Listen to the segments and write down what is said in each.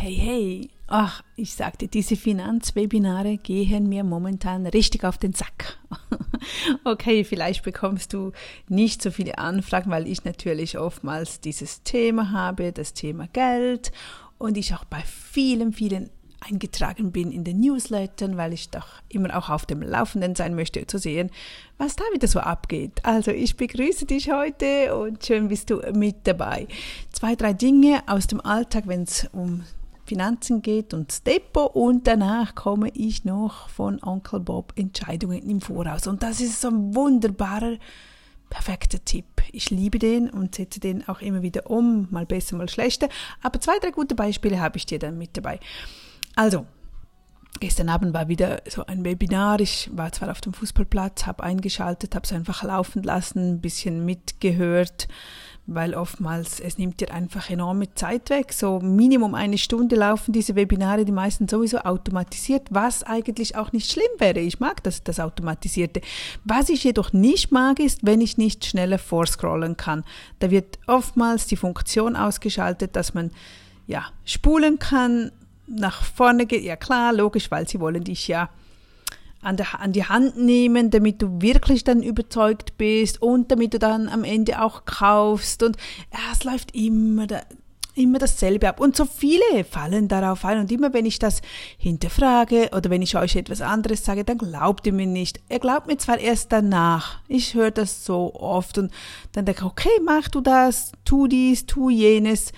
Hey, hey, ach, ich sagte, diese Finanzwebinare gehen mir momentan richtig auf den Sack. okay, vielleicht bekommst du nicht so viele Anfragen, weil ich natürlich oftmals dieses Thema habe, das Thema Geld und ich auch bei vielen, vielen eingetragen bin in den Newslettern, weil ich doch immer auch auf dem Laufenden sein möchte, zu sehen, was da wieder so abgeht. Also ich begrüße dich heute und schön bist du mit dabei. Zwei, drei Dinge aus dem Alltag, wenn es um Finanzen geht und das Depot und danach komme ich noch von Onkel Bob Entscheidungen im Voraus. Und das ist so ein wunderbarer, perfekter Tipp. Ich liebe den und setze den auch immer wieder um, mal besser, mal schlechter. Aber zwei, drei gute Beispiele habe ich dir dann mit dabei. Also, gestern Abend war wieder so ein Webinar. Ich war zwar auf dem Fußballplatz, habe eingeschaltet, habe es einfach laufen lassen, ein bisschen mitgehört weil oftmals es nimmt dir einfach enorme Zeit weg. So Minimum eine Stunde laufen diese Webinare, die meisten sowieso automatisiert, was eigentlich auch nicht schlimm wäre. Ich mag das, das Automatisierte. Was ich jedoch nicht mag, ist, wenn ich nicht schneller vorscrollen kann. Da wird oftmals die Funktion ausgeschaltet, dass man ja spulen kann, nach vorne geht. Ja klar, logisch, weil sie wollen dich ja an, der, an die Hand nehmen, damit du wirklich dann überzeugt bist und damit du dann am Ende auch kaufst. Und ja, es läuft immer, da, immer dasselbe ab. Und so viele fallen darauf ein. Und immer wenn ich das hinterfrage oder wenn ich euch etwas anderes sage, dann glaubt ihr mir nicht. Ihr glaubt mir zwar erst danach. Ich höre das so oft und dann denke ich, okay, mach du das, tu dies, tu jenes.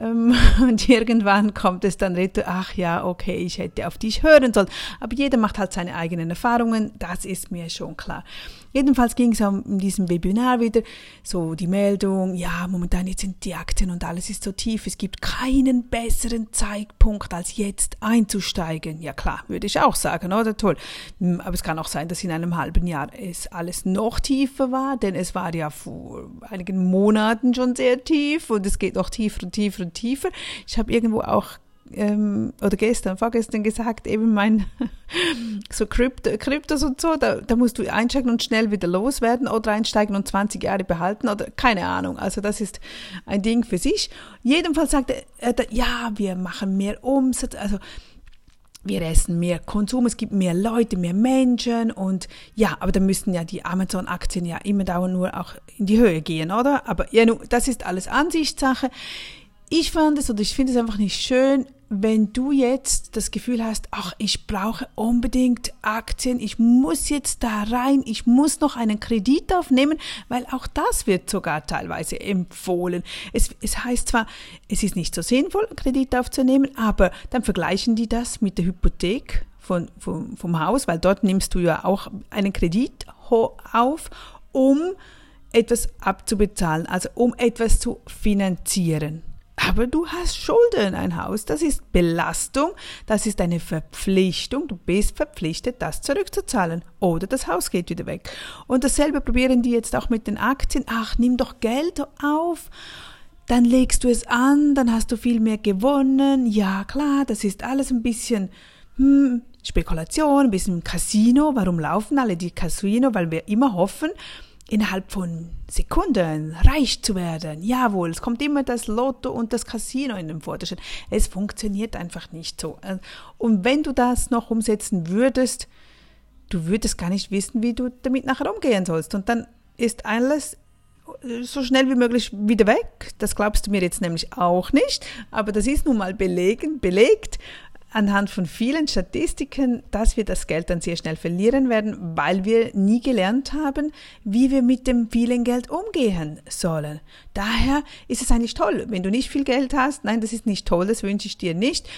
Ähm, und irgendwann kommt es dann retour, ach ja, okay, ich hätte auf dich hören sollen. Aber jeder macht halt seine eigenen Erfahrungen, das ist mir schon klar. Jedenfalls ging es in diesem Webinar wieder so die Meldung, ja, momentan jetzt sind die Aktien und alles ist so tief, es gibt keinen besseren Zeitpunkt als jetzt einzusteigen. Ja klar, würde ich auch sagen, oder? Toll. Hm, aber es kann auch sein, dass in einem halben Jahr es alles noch tiefer war, denn es war ja vor einigen Monaten schon sehr tief und es geht noch tiefer und tiefer und tiefer. Ich habe irgendwo auch ähm, oder gestern, vorgestern gesagt, eben mein so Krypto, Kryptos und so, da, da musst du einsteigen und schnell wieder loswerden oder einsteigen und 20 Jahre behalten oder keine Ahnung. Also das ist ein Ding für sich. Jedenfalls sagt er, äh, ja, wir machen mehr Umsatz, also wir essen mehr Konsum, es gibt mehr Leute, mehr Menschen und ja, aber dann müssten ja die Amazon-Aktien ja immer dauernd nur auch in die Höhe gehen, oder? Aber ja, das ist alles Ansichtssache. Ich fand es oder ich finde es einfach nicht schön, wenn du jetzt das Gefühl hast, ach, ich brauche unbedingt Aktien, ich muss jetzt da rein, ich muss noch einen Kredit aufnehmen, weil auch das wird sogar teilweise empfohlen. Es, es heißt zwar, es ist nicht so sinnvoll, einen Kredit aufzunehmen, aber dann vergleichen die das mit der Hypothek von, vom, vom Haus, weil dort nimmst du ja auch einen Kredit auf, um etwas abzubezahlen, also um etwas zu finanzieren. Aber du hast Schulden, ein Haus, das ist Belastung, das ist eine Verpflichtung, du bist verpflichtet, das zurückzuzahlen oder das Haus geht wieder weg. Und dasselbe probieren die jetzt auch mit den Aktien. Ach, nimm doch Geld auf, dann legst du es an, dann hast du viel mehr gewonnen. Ja, klar, das ist alles ein bisschen hm, Spekulation, ein bisschen Casino. Warum laufen alle die Casino? Weil wir immer hoffen, innerhalb von Sekunden reich zu werden. Jawohl, es kommt immer das Lotto und das Casino in den Vordergrund. Es funktioniert einfach nicht so. Und wenn du das noch umsetzen würdest, du würdest gar nicht wissen, wie du damit nachher umgehen sollst. Und dann ist alles so schnell wie möglich wieder weg. Das glaubst du mir jetzt nämlich auch nicht, aber das ist nun mal belegen, belegt anhand von vielen Statistiken, dass wir das Geld dann sehr schnell verlieren werden, weil wir nie gelernt haben, wie wir mit dem vielen Geld umgehen sollen. Daher ist es eigentlich toll, wenn du nicht viel Geld hast. Nein, das ist nicht toll, das wünsche ich dir nicht.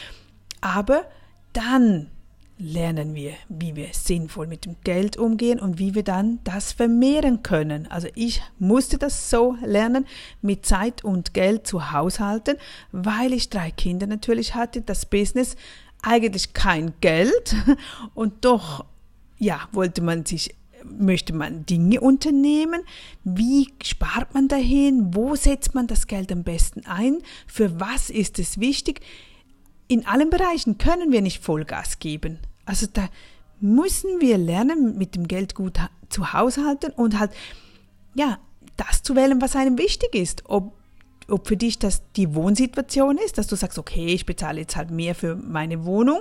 Aber dann lernen wir, wie wir sinnvoll mit dem Geld umgehen und wie wir dann das vermehren können. Also ich musste das so lernen, mit Zeit und Geld zu haushalten, weil ich drei Kinder natürlich hatte, das Business eigentlich kein Geld und doch, ja, wollte man sich möchte man Dinge unternehmen? Wie spart man dahin? Wo setzt man das Geld am besten ein? Für was ist es wichtig? In allen Bereichen können wir nicht Vollgas geben. Also da müssen wir lernen, mit dem Geld gut zu haushalten und halt, ja, das zu wählen, was einem wichtig ist. Ob ob für dich das die Wohnsituation ist, dass du sagst, okay, ich bezahle jetzt halt mehr für meine Wohnung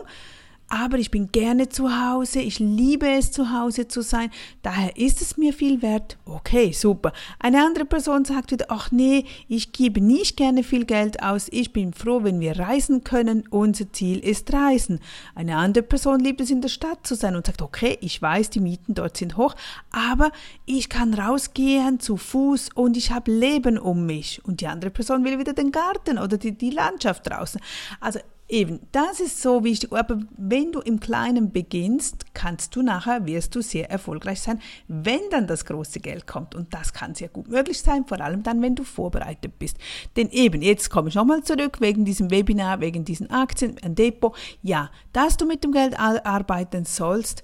aber ich bin gerne zu Hause, ich liebe es zu Hause zu sein, daher ist es mir viel wert. Okay, super. Eine andere Person sagt wieder, ach nee, ich gebe nicht gerne viel Geld aus, ich bin froh, wenn wir reisen können, unser Ziel ist Reisen. Eine andere Person liebt es in der Stadt zu sein und sagt, okay, ich weiß, die Mieten dort sind hoch, aber ich kann rausgehen zu Fuß und ich habe Leben um mich. Und die andere Person will wieder den Garten oder die, die Landschaft draußen. Also Eben, das ist so wichtig. Aber wenn du im Kleinen beginnst, kannst du nachher, wirst du sehr erfolgreich sein, wenn dann das große Geld kommt. Und das kann sehr gut möglich sein, vor allem dann, wenn du vorbereitet bist. Denn eben, jetzt komme ich nochmal zurück, wegen diesem Webinar, wegen diesen Aktien, ein Depot. Ja, dass du mit dem Geld arbeiten sollst,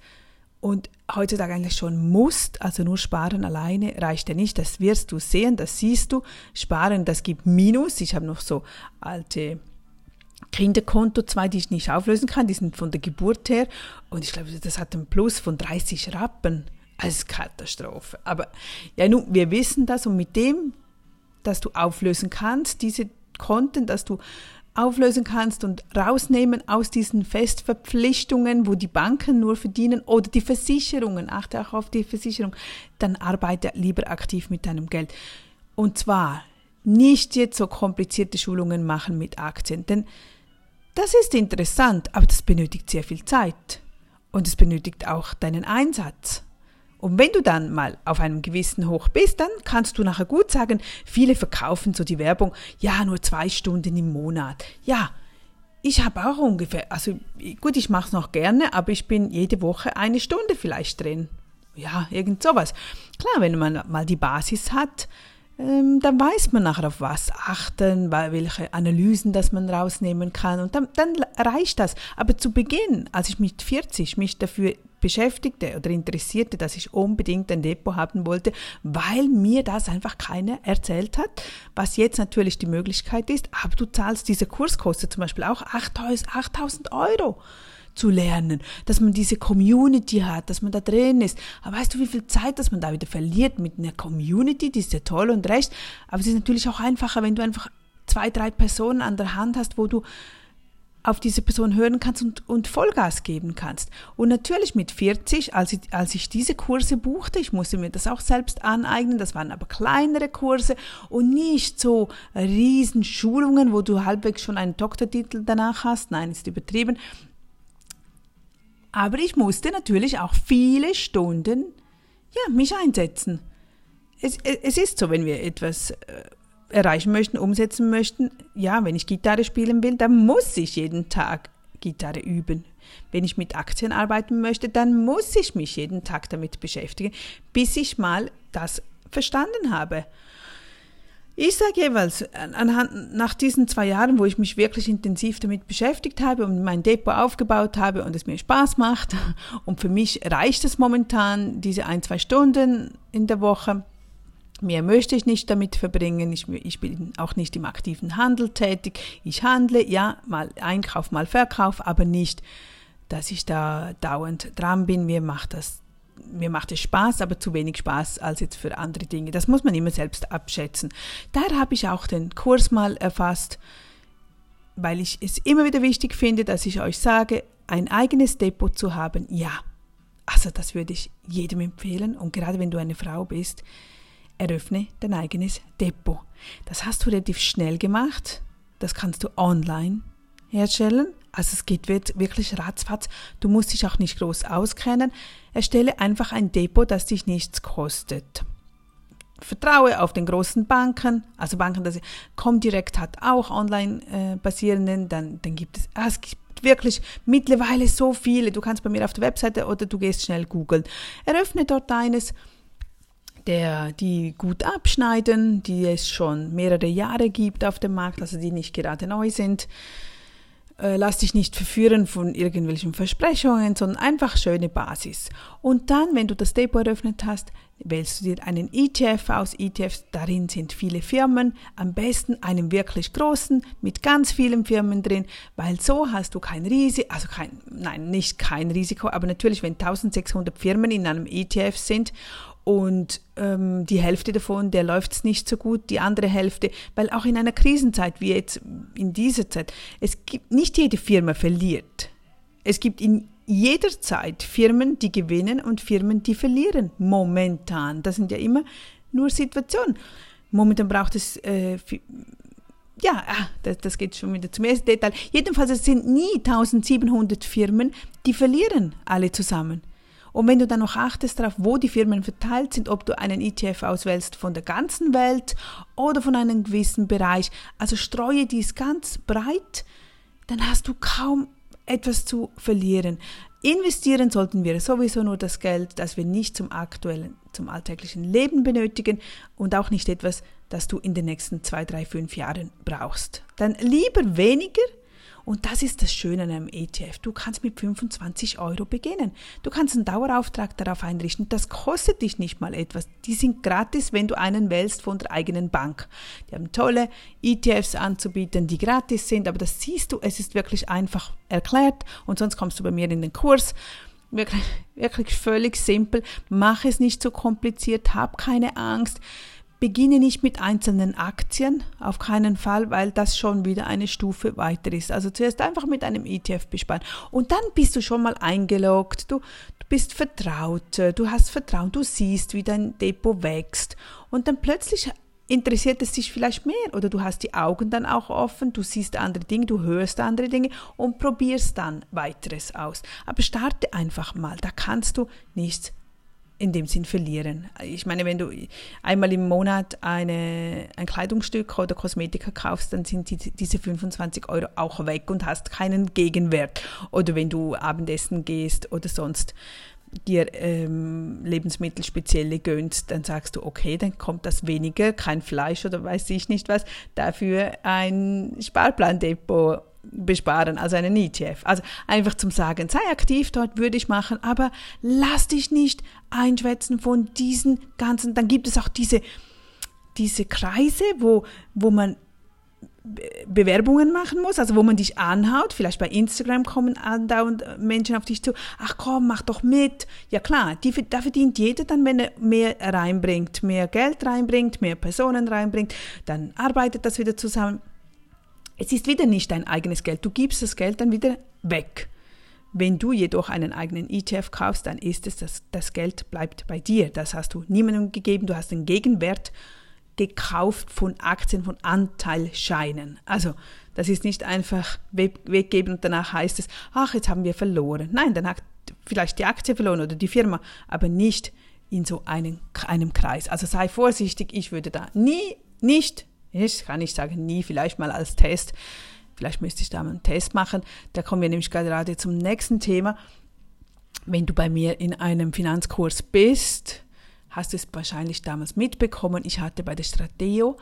und heutzutage eigentlich schon musst, also nur sparen alleine reicht ja nicht, das wirst du sehen, das siehst du. Sparen, das gibt Minus. Ich habe noch so alte Kinderkonto, zwei, die ich nicht auflösen kann, die sind von der Geburt her. Und ich glaube, das hat einen Plus von 30 Rappen. Also Katastrophe. Aber ja, nun, wir wissen das und mit dem, dass du auflösen kannst, diese Konten, dass du auflösen kannst und rausnehmen aus diesen Festverpflichtungen, wo die Banken nur verdienen oder die Versicherungen, achte auch auf die Versicherung, dann arbeite lieber aktiv mit deinem Geld. Und zwar nicht jetzt so komplizierte Schulungen machen mit Aktien, denn das ist interessant, aber das benötigt sehr viel Zeit und es benötigt auch deinen Einsatz. Und wenn du dann mal auf einem gewissen Hoch bist, dann kannst du nachher gut sagen, viele verkaufen so die Werbung, ja, nur zwei Stunden im Monat. Ja, ich habe auch ungefähr, also gut, ich mache es noch gerne, aber ich bin jede Woche eine Stunde vielleicht drin. Ja, irgend sowas. Klar, wenn man mal die Basis hat, ähm, dann weiß man nachher auf was achten, welche Analysen das man rausnehmen kann und dann, dann reicht das. Aber zu Beginn, als ich mit 40 mich dafür beschäftigte oder interessierte, dass ich unbedingt ein Depot haben wollte, weil mir das einfach keiner erzählt hat, was jetzt natürlich die Möglichkeit ist, aber du zahlst, diese Kurs kostet zum Beispiel auch 8000 Euro zu lernen, dass man diese Community hat, dass man da drin ist. Aber weißt du, wie viel Zeit, dass man da wieder verliert mit einer Community, die ist ja toll und recht, aber es ist natürlich auch einfacher, wenn du einfach zwei, drei Personen an der Hand hast, wo du auf diese Person hören kannst und, und Vollgas geben kannst. Und natürlich mit 40, als ich, als ich diese Kurse buchte, ich musste mir das auch selbst aneignen, das waren aber kleinere Kurse und nicht so Riesenschulungen, wo du halbwegs schon einen Doktortitel danach hast. Nein, ist übertrieben. Aber ich musste natürlich auch viele Stunden ja, mich einsetzen. Es, es ist so, wenn wir etwas äh, erreichen möchten, umsetzen möchten, ja, wenn ich Gitarre spielen will, dann muss ich jeden Tag Gitarre üben. Wenn ich mit Aktien arbeiten möchte, dann muss ich mich jeden Tag damit beschäftigen, bis ich mal das verstanden habe. Ich sage jeweils, anhand, nach diesen zwei Jahren, wo ich mich wirklich intensiv damit beschäftigt habe und mein Depot aufgebaut habe und es mir Spaß macht, und für mich reicht es momentan, diese ein, zwei Stunden in der Woche, Mehr möchte ich nicht damit verbringen. Ich, ich, bin auch nicht im aktiven Handel tätig. Ich handle, ja, mal Einkauf, mal Verkauf, aber nicht, dass ich da dauernd dran bin. Mir macht das mir macht es Spaß, aber zu wenig Spaß als jetzt für andere Dinge. Das muss man immer selbst abschätzen. Daher habe ich auch den Kurs mal erfasst, weil ich es immer wieder wichtig finde, dass ich euch sage, ein eigenes Depot zu haben, ja. Also das würde ich jedem empfehlen und gerade wenn du eine Frau bist, eröffne dein eigenes Depot. Das hast du relativ schnell gemacht. Das kannst du online herstellen. Also es geht wirklich ratzfatz. Du musst dich auch nicht groß auskennen. Erstelle einfach ein Depot, das dich nichts kostet. Vertraue auf den großen Banken, also Banken, das Comdirect hat auch online äh, basierenden, dann, dann gibt es, ah, es gibt wirklich mittlerweile so viele. Du kannst bei mir auf der Webseite oder du gehst schnell googeln. Eröffne dort eines, der, die gut abschneiden, die es schon mehrere Jahre gibt auf dem Markt, also die nicht gerade neu sind äh, lass dich nicht verführen von irgendwelchen Versprechungen, sondern einfach schöne Basis. Und dann, wenn du das Depot eröffnet hast, wählst du dir einen ETF aus. ETFs, darin sind viele Firmen, am besten einen wirklich großen mit ganz vielen Firmen drin, weil so hast du kein Risiko, also kein, nein, nicht kein Risiko, aber natürlich, wenn 1600 Firmen in einem ETF sind und ähm, die Hälfte davon, der läuft es nicht so gut, die andere Hälfte, weil auch in einer Krisenzeit wie jetzt in dieser Zeit, es gibt nicht jede Firma verliert. Es gibt in jeder Zeit Firmen, die gewinnen und Firmen, die verlieren. Momentan. Das sind ja immer nur Situationen. Momentan braucht es äh, ja, ah, das, das, geht schon wieder zum ersten Detail. Jedenfalls, es sind nie 1700 Firmen, die verlieren alle zusammen. Und wenn du dann noch achtest darauf, wo die Firmen verteilt sind, ob du einen ETF auswählst von der ganzen Welt oder von einem gewissen Bereich, also streue dies ganz breit, dann hast du kaum etwas zu verlieren. Investieren sollten wir sowieso nur das Geld, das wir nicht zum aktuellen, zum alltäglichen Leben benötigen und auch nicht etwas, das du in den nächsten zwei, drei, fünf Jahren brauchst. Dann lieber weniger und das ist das Schöne an einem ETF. Du kannst mit 25 Euro beginnen. Du kannst einen Dauerauftrag darauf einrichten. Das kostet dich nicht mal etwas. Die sind gratis, wenn du einen wählst von der eigenen Bank. Die haben tolle ETFs anzubieten, die gratis sind, aber das siehst du, es ist wirklich einfach erklärt und sonst kommst du bei mir in den Kurs. Wirklich, wirklich völlig simpel. Mach es nicht so kompliziert, hab keine Angst. Beginne nicht mit einzelnen Aktien, auf keinen Fall, weil das schon wieder eine Stufe weiter ist. Also zuerst einfach mit einem ETF besparen. Und dann bist du schon mal eingeloggt, du, du bist vertraut, du hast Vertrauen, du siehst, wie dein Depot wächst. Und dann plötzlich interessiert es dich vielleicht mehr oder du hast die Augen dann auch offen, du siehst andere Dinge, du hörst andere Dinge und probierst dann weiteres aus. Aber starte einfach mal, da kannst du nichts in dem Sinn verlieren. Ich meine, wenn du einmal im Monat eine, ein Kleidungsstück oder Kosmetika kaufst, dann sind die, diese 25 Euro auch weg und hast keinen Gegenwert. Oder wenn du Abendessen gehst oder sonst dir ähm, Lebensmittel spezielle gönnst, dann sagst du, okay, dann kommt das weniger, kein Fleisch oder weiß ich nicht was, dafür ein Sparplandepot besparen, also einen ETF. Also einfach zum Sagen, sei aktiv dort, würde ich machen, aber lass dich nicht einschwätzen von diesen ganzen, dann gibt es auch diese, diese Kreise, wo, wo man Bewerbungen machen muss, also wo man dich anhaut, vielleicht bei Instagram kommen andauernd Menschen auf dich zu, ach komm, mach doch mit. Ja klar, die, da verdient jeder dann, wenn er mehr reinbringt, mehr Geld reinbringt, mehr Personen reinbringt, dann arbeitet das wieder zusammen. Es ist wieder nicht dein eigenes Geld. Du gibst das Geld dann wieder weg. Wenn du jedoch einen eigenen ETF kaufst, dann ist es, das, das Geld bleibt bei dir. Das hast du niemandem gegeben. Du hast den Gegenwert gekauft von Aktien, von Anteilscheinen. Also, das ist nicht einfach weggeben und danach heißt es, ach, jetzt haben wir verloren. Nein, dann hat vielleicht die Aktie verloren oder die Firma, aber nicht in so einem, einem Kreis. Also sei vorsichtig, ich würde da nie, nicht ich kann nicht sagen nie, vielleicht mal als Test. Vielleicht müsste ich da mal einen Test machen. Da kommen wir nämlich gerade zum nächsten Thema. Wenn du bei mir in einem Finanzkurs bist, hast du es wahrscheinlich damals mitbekommen. Ich hatte bei der Strateo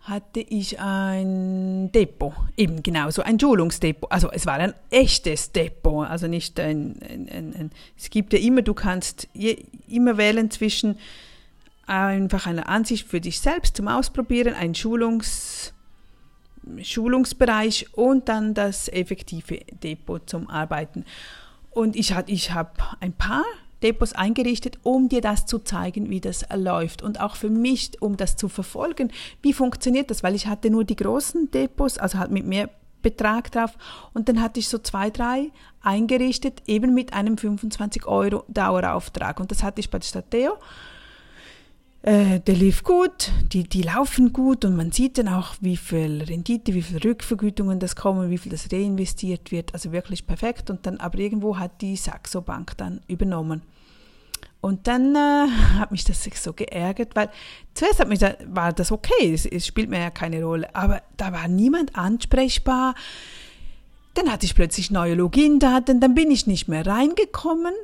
hatte ich ein Depot, eben genau so ein Schulungsdepot. Also es war ein echtes Depot, also nicht ein, ein, ein, ein es gibt ja immer, du kannst je, immer wählen zwischen einfach eine Ansicht für dich selbst zum Ausprobieren, ein Schulungs, Schulungsbereich und dann das effektive Depot zum Arbeiten. Und ich, ich habe ein paar Depots eingerichtet, um dir das zu zeigen, wie das läuft. Und auch für mich, um das zu verfolgen, wie funktioniert das, weil ich hatte nur die großen Depots, also halt mit mehr Betrag drauf. Und dann hatte ich so zwei, drei eingerichtet, eben mit einem 25 Euro Dauerauftrag. Und das hatte ich bei der Stateo äh, der lief gut, die, die laufen gut und man sieht dann auch, wie viel Rendite, wie viel Rückvergütungen das kommen, wie viel das reinvestiert wird, also wirklich perfekt. Und dann aber irgendwo hat die Saxo Bank dann übernommen. Und dann äh, hat mich das so geärgert, weil zuerst hat mich da, war das okay, es, es spielt mir ja keine Rolle, aber da war niemand ansprechbar. Dann hatte ich plötzlich neue Login-Daten, dann bin ich nicht mehr reingekommen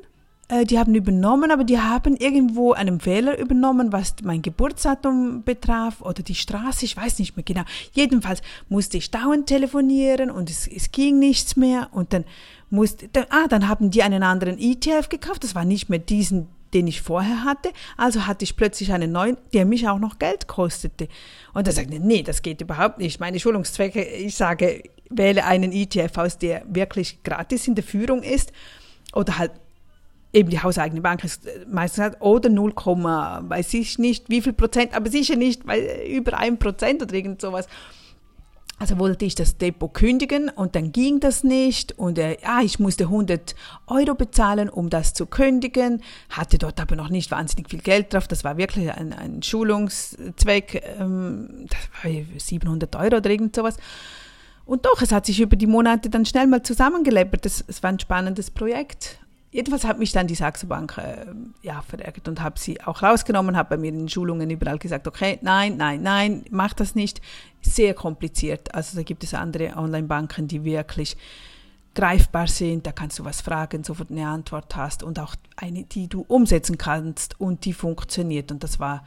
äh, die haben übernommen, aber die haben irgendwo einen Fehler übernommen, was mein Geburtsdatum betraf oder die Straße, ich weiß nicht mehr genau. Jedenfalls musste ich dauernd telefonieren und es, es ging nichts mehr und dann musste, dann, ah, dann haben die einen anderen ETF gekauft, das war nicht mehr diesen, den ich vorher hatte, also hatte ich plötzlich einen neuen, der mich auch noch Geld kostete. Und da sagte nee, das geht überhaupt nicht. Meine Schulungszwecke, ich sage, wähle einen ETF aus, der wirklich gratis in der Führung ist oder halt eben die hauseigene Bank ist äh, meistens hat, oder 0, weiß ich nicht, wie viel Prozent, aber sicher nicht weil äh, über ein Prozent oder irgend sowas. Also wollte ich das Depot kündigen und dann ging das nicht und äh, ja, ich musste 100 Euro bezahlen, um das zu kündigen, hatte dort aber noch nicht wahnsinnig viel Geld drauf, das war wirklich ein, ein Schulungszweck, ähm, das war 700 Euro oder irgend sowas. Und doch, es hat sich über die Monate dann schnell mal zusammengeleppert, es war ein spannendes Projekt jedenfalls hat mich dann die Saxo Bank äh, ja, verärgert und habe sie auch rausgenommen, habe bei mir in Schulungen überall gesagt, okay, nein, nein, nein, mach das nicht. Sehr kompliziert. Also da gibt es andere Online-Banken, die wirklich greifbar sind, da kannst du was fragen, sofort eine Antwort hast und auch eine, die du umsetzen kannst und die funktioniert. Und das war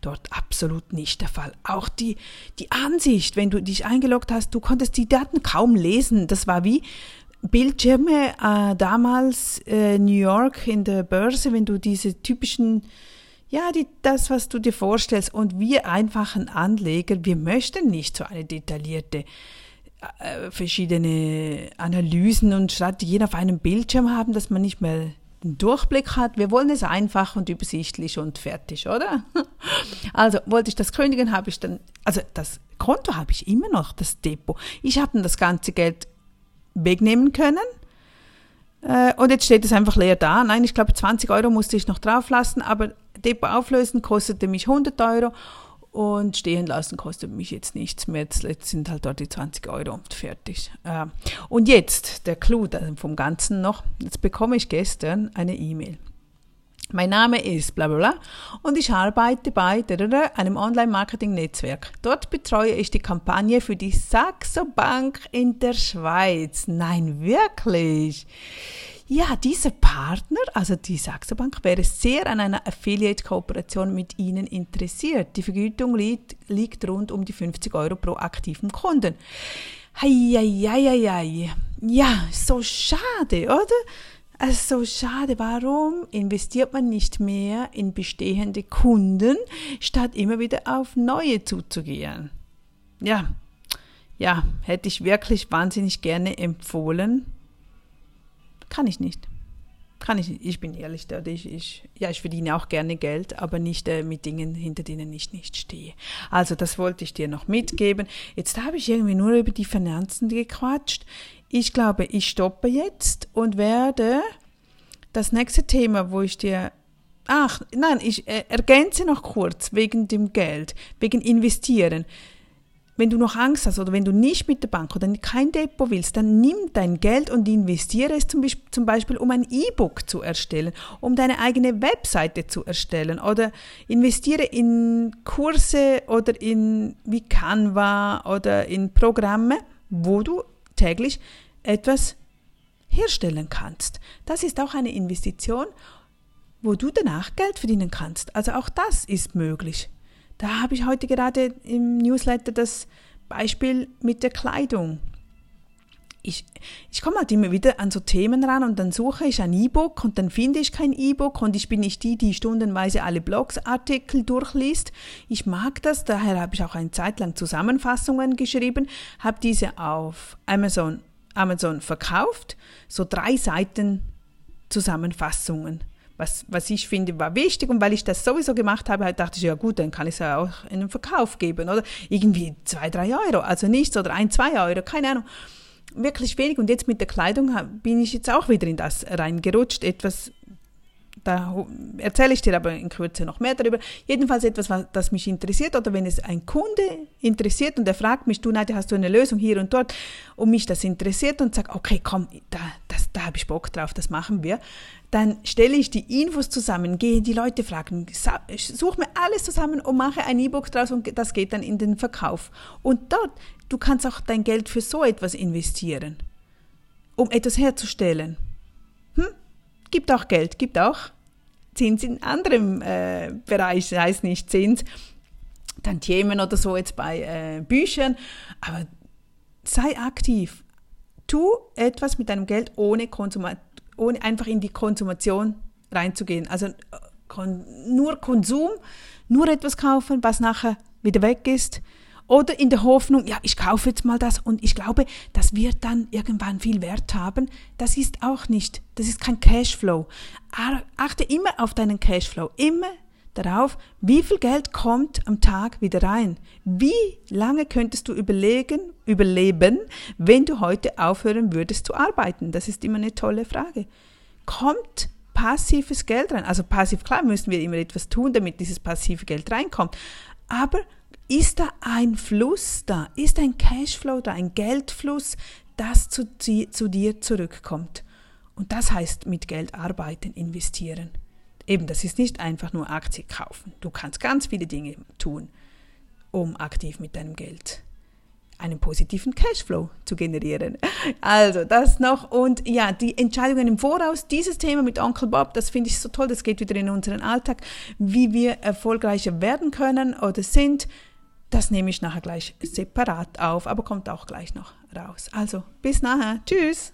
dort absolut nicht der Fall. Auch die, die Ansicht, wenn du dich eingeloggt hast, du konntest die Daten kaum lesen. Das war wie, Bildschirme äh, damals äh, New York in der Börse, wenn du diese typischen, ja, die, das, was du dir vorstellst. Und wir einfachen Anleger, wir möchten nicht so eine detaillierte äh, verschiedene Analysen und Strategien auf einem Bildschirm haben, dass man nicht mehr einen Durchblick hat. Wir wollen es einfach und übersichtlich und fertig, oder? Also wollte ich das kündigen, habe ich dann, also das Konto habe ich immer noch, das Depot. Ich habe das ganze Geld wegnehmen können. Äh, und jetzt steht es einfach leer da. Nein, ich glaube 20 Euro musste ich noch drauf lassen, aber Depot auflösen kostete mich 100 Euro und stehen lassen kostet mich jetzt nichts mehr. Jetzt sind halt dort die 20 Euro und fertig. Äh, und jetzt der Clou vom Ganzen noch. Jetzt bekomme ich gestern eine E-Mail. Mein Name ist bla bla bla und ich arbeite bei einem Online-Marketing-Netzwerk. Dort betreue ich die Kampagne für die Saxo Bank in der Schweiz. Nein, wirklich. Ja, dieser Partner, also die Saxo Bank, wäre sehr an einer Affiliate-Kooperation mit Ihnen interessiert. Die Vergütung liegt, liegt rund um die 50 Euro pro aktiven Kunden. Heieieiei. Ja, so schade, oder? Also schade, warum investiert man nicht mehr in bestehende Kunden, statt immer wieder auf neue zuzugehen? Ja, ja, hätte ich wirklich wahnsinnig gerne empfohlen. Kann ich nicht. Kann ich nicht. Ich bin ehrlich, ich, ich, ja, ich verdiene auch gerne Geld, aber nicht äh, mit Dingen, hinter denen ich nicht stehe. Also, das wollte ich dir noch mitgeben. Jetzt habe ich irgendwie nur über die Finanzen gequatscht. Ich glaube, ich stoppe jetzt und werde das nächste Thema, wo ich dir Ach, nein, ich äh, ergänze noch kurz wegen dem Geld, wegen Investieren. Wenn du noch Angst hast oder wenn du nicht mit der Bank oder kein Depot willst, dann nimm dein Geld und investiere es zum Beispiel, zum Beispiel um ein E-Book zu erstellen, um deine eigene Webseite zu erstellen oder investiere in Kurse oder in wie Canva oder in Programme, wo du täglich etwas herstellen kannst. Das ist auch eine Investition, wo du danach Geld verdienen kannst. Also auch das ist möglich. Da habe ich heute gerade im Newsletter das Beispiel mit der Kleidung. Ich, ich komme halt immer wieder an so Themen ran und dann suche ich ein E-Book und dann finde ich kein E-Book und ich bin nicht die, die stundenweise alle Blogsartikel durchliest. Ich mag das, daher habe ich auch eine Zeit lang Zusammenfassungen geschrieben, habe diese auf Amazon Amazon verkauft, so drei Seiten Zusammenfassungen. Was, was ich finde, war wichtig und weil ich das sowieso gemacht habe, dachte ich, ja gut, dann kann ich es ja auch in den Verkauf geben oder irgendwie zwei, drei Euro, also nichts oder ein, zwei Euro, keine Ahnung. Wirklich wenig. Und jetzt mit der Kleidung bin ich jetzt auch wieder in das reingerutscht, etwas da erzähle ich dir aber in Kürze noch mehr darüber. Jedenfalls etwas, was, das mich interessiert oder wenn es ein Kunde interessiert und er fragt mich, du Nadja, hast du eine Lösung hier und dort und mich das interessiert und sagt, okay, komm, da, das, da habe ich Bock drauf, das machen wir, dann stelle ich die Infos zusammen, gehe die Leute fragen, suche mir alles zusammen und mache ein E-Book draus und das geht dann in den Verkauf. Und dort, du kannst auch dein Geld für so etwas investieren, um etwas herzustellen. Gibt auch Geld, gibt auch Zins in anderem äh, Bereich, das heißt nicht Zins, Tantiemen oder so jetzt bei äh, Büchern, aber sei aktiv. Tu etwas mit deinem Geld, ohne, ohne einfach in die Konsumation reinzugehen. Also kon nur Konsum, nur etwas kaufen, was nachher wieder weg ist Oder in der Hoffnung, ja, ich kaufe jetzt mal das und ich glaube, das wird dann irgendwann viel Wert haben. Das ist auch nicht, das ist kein Cashflow. Achte immer auf deinen Cashflow, immer darauf, wie viel Geld kommt am Tag wieder rein. Wie lange könntest du überlegen, überleben, wenn du heute aufhören würdest zu arbeiten? Das ist immer eine tolle Frage. Kommt passives Geld rein? Also passiv, klar müssen wir immer etwas tun, damit dieses passive Geld reinkommt. Aber ist da ein Fluss da? Ist ein Cashflow da, ein Geldfluss, das zu, zu dir zurückkommt? Und das heißt mit Geld arbeiten, investieren. Eben, das ist nicht einfach nur Aktien kaufen. Du kannst ganz viele Dinge tun, um aktiv mit deinem Geld einen positiven Cashflow zu generieren. Also das noch und ja, die Entscheidungen im Voraus, dieses Thema mit Onkel Bob, das finde ich so toll, das geht wieder in unseren Alltag, wie wir erfolgreicher werden können oder sind. Das nehme ich nachher gleich separat auf, aber kommt auch gleich noch raus. Also bis nachher. Tschüss.